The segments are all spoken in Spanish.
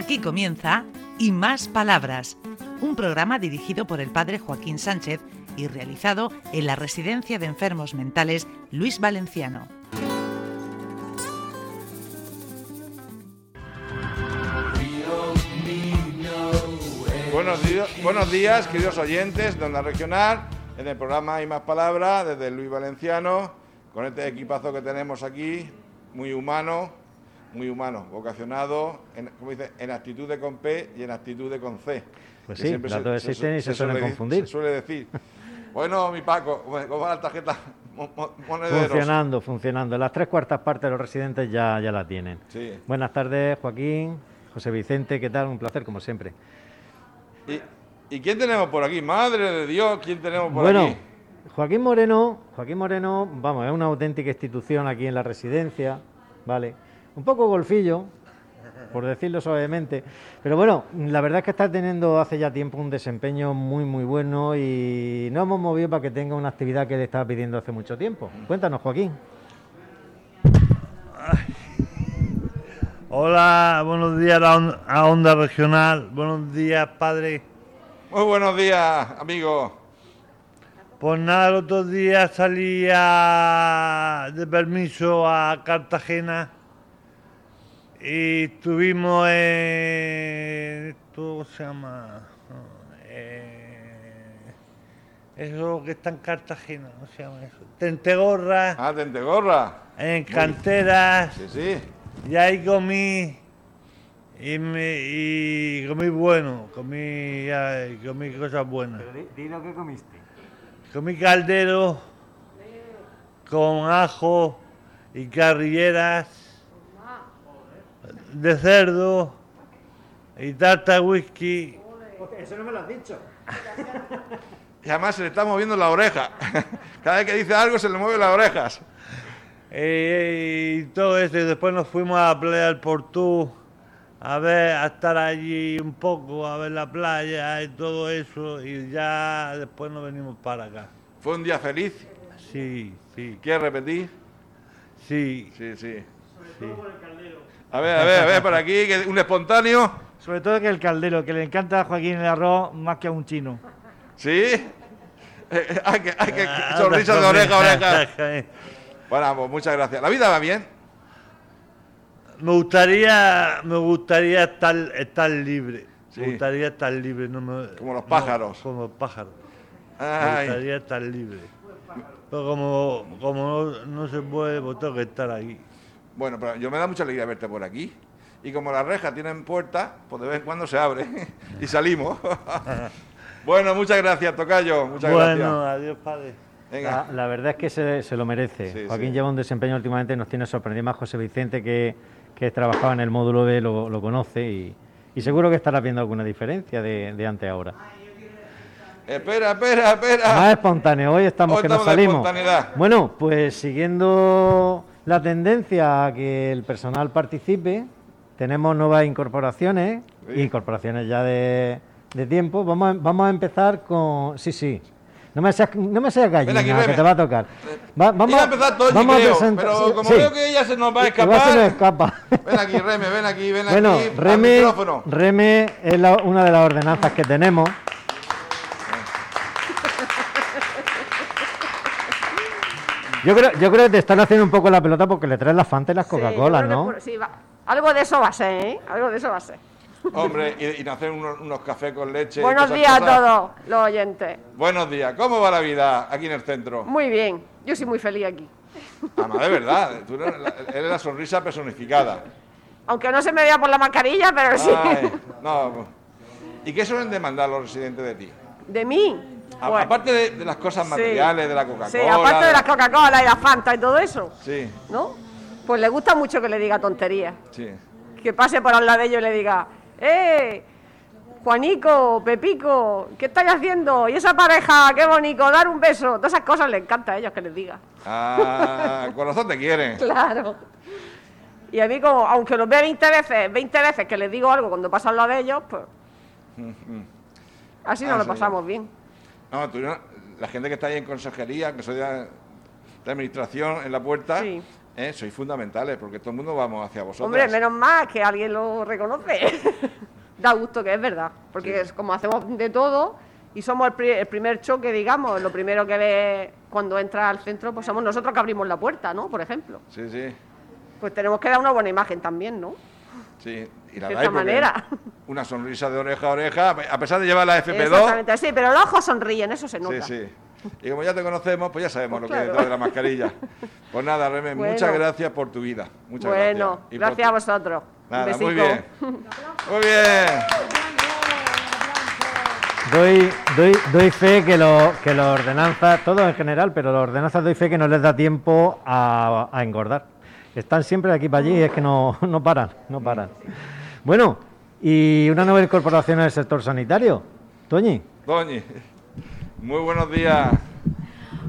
Aquí comienza Y Más Palabras, un programa dirigido por el padre Joaquín Sánchez y realizado en la Residencia de Enfermos Mentales Luis Valenciano. Buenos días, queridos oyentes de Onda Regional, en el programa Hay Más Palabras, desde Luis Valenciano, con este equipazo que tenemos aquí, muy humano, muy humano, vocacionado, en, como dice, en actitud de con P y en actitud de con C. Pues sí, siempre las dos existen y se suelen suele- confundir. Se suele decir. Bueno, mi Paco, ¿cómo va la tarjeta mo- mo- monederos? Funcionando, funcionando. Las tres cuartas partes de los residentes ya, ya la tienen. Sí. Buenas tardes, Joaquín, José Vicente, ¿qué tal? Un placer, como siempre. ¿Y, y quién tenemos por aquí? Madre de Dios, ¿quién tenemos por bueno, aquí? Joaquín Moreno, Joaquín Moreno, vamos, es una auténtica institución aquí en la residencia, ¿vale? Un poco golfillo, por decirlo suavemente, pero bueno, la verdad es que está teniendo hace ya tiempo un desempeño muy, muy bueno y nos hemos movido para que tenga una actividad que le estaba pidiendo hace mucho tiempo. Cuéntanos, Joaquín. Hola, buenos días a, la on- a Onda Regional. Buenos días, padre. Muy buenos días, amigo. Pues nada, el otro día salí a- de permiso a Cartagena y estuvimos en. ¿esto ¿Cómo se llama? Eh, eso que está en Cartagena, ¿cómo se llama eso? Tentegorra, Ah, Tentegorra. en canteras. Sí, sí. Y ahí comí y, me, y comí bueno, comí, comí cosas buenas. di lo que comiste. Comí caldero con ajo y carrilleras de cerdo y tarta whisky. Eso no me lo has dicho. Y además se le está moviendo la oreja. Cada vez que dice algo se le mueven las orejas. Eh, y todo eso, y después nos fuimos a la playa del Portú a ver, a estar allí un poco, a ver la playa y todo eso, y ya después nos venimos para acá. Fue un día feliz. Sí, sí, ¿Quieres repetir? sí, Sí, sí. sí. A ver, a ver, a ver, por aquí, que un espontáneo. Sobre todo que el caldero, que le encanta a Joaquín el arroz más que a un chino. ¿Sí? Eh, hay que, hay que, sonrisa de oreja a oreja. Bueno, pues muchas gracias. ¿La vida va bien? Me gustaría, me gustaría estar, estar libre. Sí. Me gustaría estar libre, no me- Como los no, pájaros. como los pájaros. Me gustaría estar libre. Pero como, como no, no se puede, pues tengo que estar aquí. Bueno, pero yo me da mucha alegría verte por aquí. Y como las rejas tienen puerta, pues de vez en cuando se abre y salimos. bueno, muchas gracias, Tocayo. Muchas bueno, gracias. adiós, padre. Venga. La, la verdad es que se, se lo merece. Sí, Joaquín sí. lleva un desempeño últimamente, nos tiene sorprendido más José Vicente, que, que trabajaba en el módulo B, lo, lo conoce y, y seguro que estará viendo alguna diferencia de, de antes ahora. Espera, espera, espera. Más espontáneo, hoy estamos Hoy que nos estamos salimos. Bueno, pues siguiendo la tendencia a que el personal participe, tenemos nuevas incorporaciones, Sí. incorporaciones ya de, de tiempo. Vamos a, vamos a empezar con... Sí, sí. No me seas, no me seas gallina, aquí, que te va a tocar. Va- vamos, Iba a empezar vamos creo, presentar- pero como sí. veo que ella se nos va a Igual se nos escapar... escapa. Ven aquí, Reme, ven aquí, ven Bueno, aquí. al Reme, micrófono. Reme es la- una de las ordenanzas que tenemos. Yo creo, yo creo que te están haciendo un poco la pelota porque le traes las Fanta y las Sí, Coca-Cola, ¿no? por- sí, va- Algo de eso va a ser, ¿eh? Algo de eso va a ser. Hombre, y, y nos hacen unos, unos cafés con leche. y Buenos días esas a cosas. todos los oyentes. Buenos días. ¿Cómo va la vida aquí en el centro? Muy bien, yo soy muy feliz aquí. Además, de verdad, tú eres la, eres la sonrisa personificada. Aunque no se me vea por la mascarilla, pero sí. Ay, no. pues. ¿Y qué suelen demandar los residentes de ti? De mí. A- aparte de, de las cosas sí. materiales, de la Coca-Cola. Sí, aparte de las Coca-Cola y las Fanta y todo eso, Sí, ¿no? Pues le gusta mucho que le diga tonterías. sí. Que pase por al lado de ellos y le diga, ¡eh! Juanico, Pepico, ¿qué estáis haciendo? Y esa pareja, qué bonito, dar un beso. Todas esas cosas les encanta a ellos que les diga. Ah, corazón te quiere. Claro. Y a mí, como, aunque los vea 20 veces, 20 veces que les digo algo cuando paso al lado de ellos, pues. Así nos Ah, lo pasamos bien. No, la gente que está ahí en consejería, que soy de, de administración en la puerta, Sí. ¿eh? sois fundamentales, porque todo el mundo vamos hacia vosotros. Hombre, menos mal que alguien lo reconoce. da gusto que es verdad, porque es como hacemos de todo y somos el, pri- el primer choque, digamos, lo primero que ve cuando entra al centro, pues somos nosotros que abrimos la puerta, ¿no? Por ejemplo. Sí, sí, Pues tenemos que dar una buena imagen también, ¿no? Sí. Y la De esta manera. Una sonrisa de oreja a oreja, a pesar de llevar la FP2. Exactamente, sí, pero los ojos sonríen, eso se Sí, nota. sí. Y como ya te conocemos, pues ya sabemos Pues lo que es claro. detrás de la mascarilla. Pues nada, Reme, Bueno. muchas gracias por tu vida. Muchas bueno, gracias. Gracias a vosotros. Un Nada, muy bien. Muy bien. Doy, doy, doy fe que, lo, que los ordenanzas, todo en general, pero los ordenanzas doy fe que no les da tiempo a, a engordar. Están siempre de aquí para allí y es que no, no paran, no paran. Bueno, y una nueva incorporación en el sector sanitario. Toñi, Doñi, muy buenos días.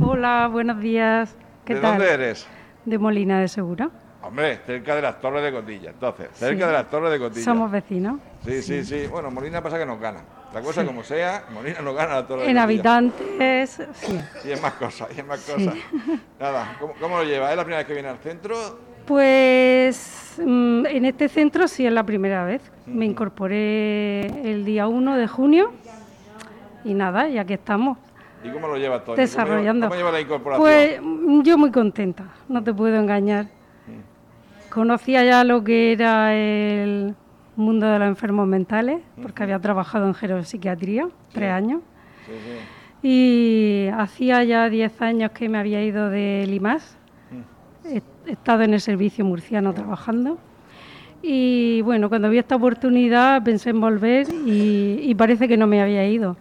Hola, buenos días. ¿Qué ¿De tal? dónde eres? De Molina de Segura. Hombre, cerca de las Torres de Cotilla. Entonces, cerca Sí. de las Torres de Cotilla. Somos vecinos. Sí, sí, sí. Bueno, Molina pasa que nos gana. La cosa como sea, Molina nos gana la Torre En habitantes, sí. Y es más cosas, y es más cosas. Nada, ¿cómo, cómo lo lleva? ¿Es la primera vez que viene al centro? Pues mm, en este centro sí es la primera vez. Me incorporé el día 1 de junio y nada, ya que estamos ¿Y cómo lo lleva Toñi? desarrollando. ¿Cómo lleva, cómo lleva la incorporación? Pues mm, yo muy contenta, no te puedo engañar. Conocía ya lo que era el mundo de los enfermos mentales, porque había trabajado en geropsiquiatría, tres años. Y hacía ya 10 años que me había ido de Limas. He he estado en el servicio murciano trabajando. Y bueno, cuando vi esta oportunidad pensé en volver y, y parece que no me había ido.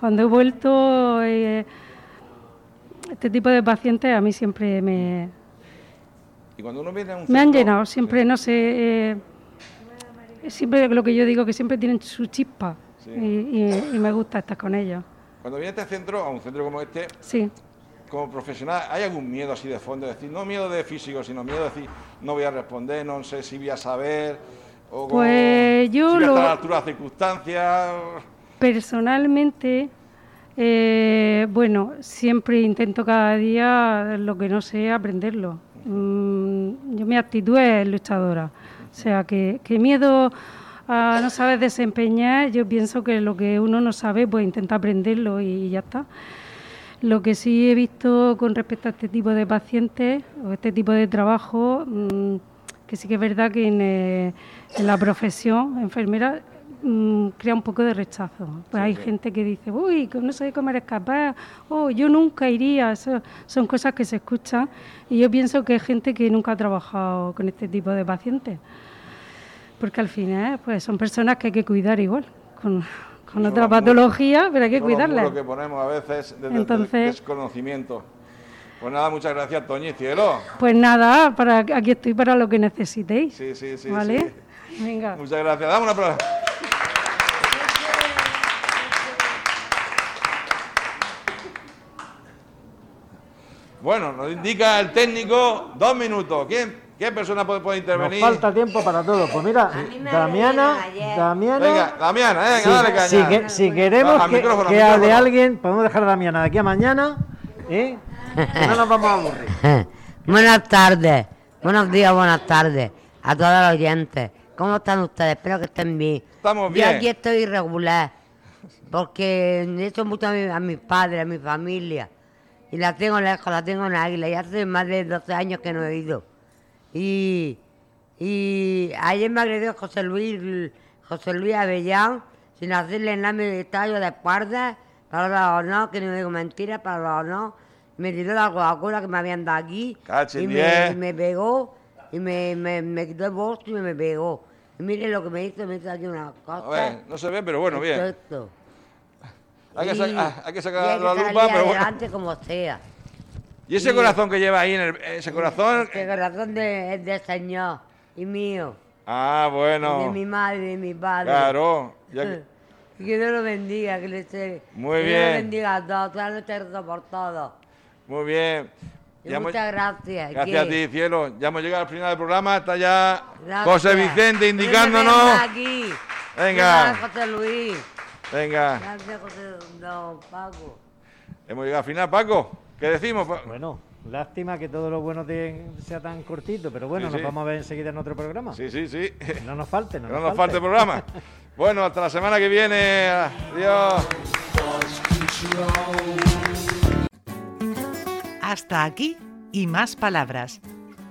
Cuando he vuelto, eh, este tipo de pacientes a mí siempre me, Y cuando uno viene a un me han centro- llenado, siempre, no sé, eh, siempre lo que yo digo, que siempre tienen su chispa Sí. y, y- y me gusta estar con ellos. Cuando viene a este centro, a un centro como este, Sí. como profesional, ¿hay algún miedo así de fondo? Es decir, no miedo de físico, sino miedo de decir, no voy a responder, no sé si voy a saber. O Pues yo si voy a lo- estar a la altura de las circunstancias. Personalmente, eh, bueno, siempre intento cada día lo que no sé aprenderlo. Mm, yo mi actitud es luchadora, o sea que, que miedo a no saber desempeñar, yo pienso que lo que uno no sabe, pues intenta aprenderlo y ya está. Lo que sí he visto con respecto a este tipo de pacientes o este tipo de trabajo, mm, que sí que es verdad que en, eh, en la profesión enfermera mm, crea un poco de rechazo. Pues hay gente que dice, uy, que no sé cómo eres capaz, oh, yo nunca iría. Eso son cosas que se escuchan y yo pienso que hay gente que nunca ha trabajado con este tipo de pacientes. Porque al final pues son personas que hay que cuidar igual, con, con otra patología, pero hay que cuidarlas. muros que ponemos a veces desde el desconocimiento. Pues nada, muchas gracias, Toñi, cielo. Pues nada, para, aquí estoy para lo que necesitéis. Sí, sí, sí. ¿Vale? sí. Venga. Muchas gracias. Dame una aplauso. Bueno, nos indica el técnico dos minutos. ¿Quién, ¿Qué persona puede, puede nos intervenir? falta tiempo para todo. Pues mira, Damiana, Damiana, Venga, Damiana, venga, si, dale caña. si que- si queremos Baja, que, micrófono, que micrófono. hable alguien, podemos dejar a Damiana de aquí a mañana, ¿eh? No nos vamos a aburrir. Buenas tardes, buenos días, buenas tardes a todos los oyentes. ¿Cómo están ustedes? Espero que estén bien. Estamos Yo bien. aquí estoy irregular, porque he hecho mucho a, mi- a mis padres, a mi familia. Y la tengo lejos, la tengo en Águila. Y hace más de 12 años que no he ido. Y, y ayer me agredió José Luis, José Luis Avellán, sin hacerle nada, me estallo de espalda, para los no, que no digo mentiras, para los no. Me tiró la Coca-Cola que me habían dado aquí. Y me, diez. y me pegó, y me, me, me quitó el bolso y me pegó. Y mire lo que me hizo, me hizo aquí una cosa. A ver, no se ve, pero bueno, esto, bien. esto. Hay que, ah, hay que sacar la lupa, pero bueno. adelante como sea. ¿Y ese corazón que lleva ahí en el, ese corazón? El corazón de, del Señor y mío. Ah, y de bueno. mi madre y de mi padre. Claro. ya que- Dios lo bendiga, que le se- Muy que Dios bien. lo bendiga a todos, rezo por todos. muy bien. Hemos- muchas gracias. Gracias a ti, cielo. Ya hemos llegado al final del programa. Está ya gracias. José Vicente indicándonos. Dios aquí. Venga. José Luis. Venga, Gracias, José Don Paco. hemos llegado al final, Paco. ¿Qué decimos? Pa- Bueno, Lástima que todo lo bueno de- sea tan cortito, pero bueno, Sí, nos sí. vamos a ver enseguida en otro programa. Sí, sí, sí. No nos falte, no, no nos falte programa. Bueno, hasta la semana que viene. Adiós. Hasta aquí y más palabras.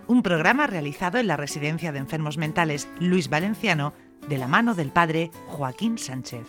Un programa realizado en la Residencia de Enfermos Mentales Luis Valenciano de la mano del padre Joaquín Sánchez.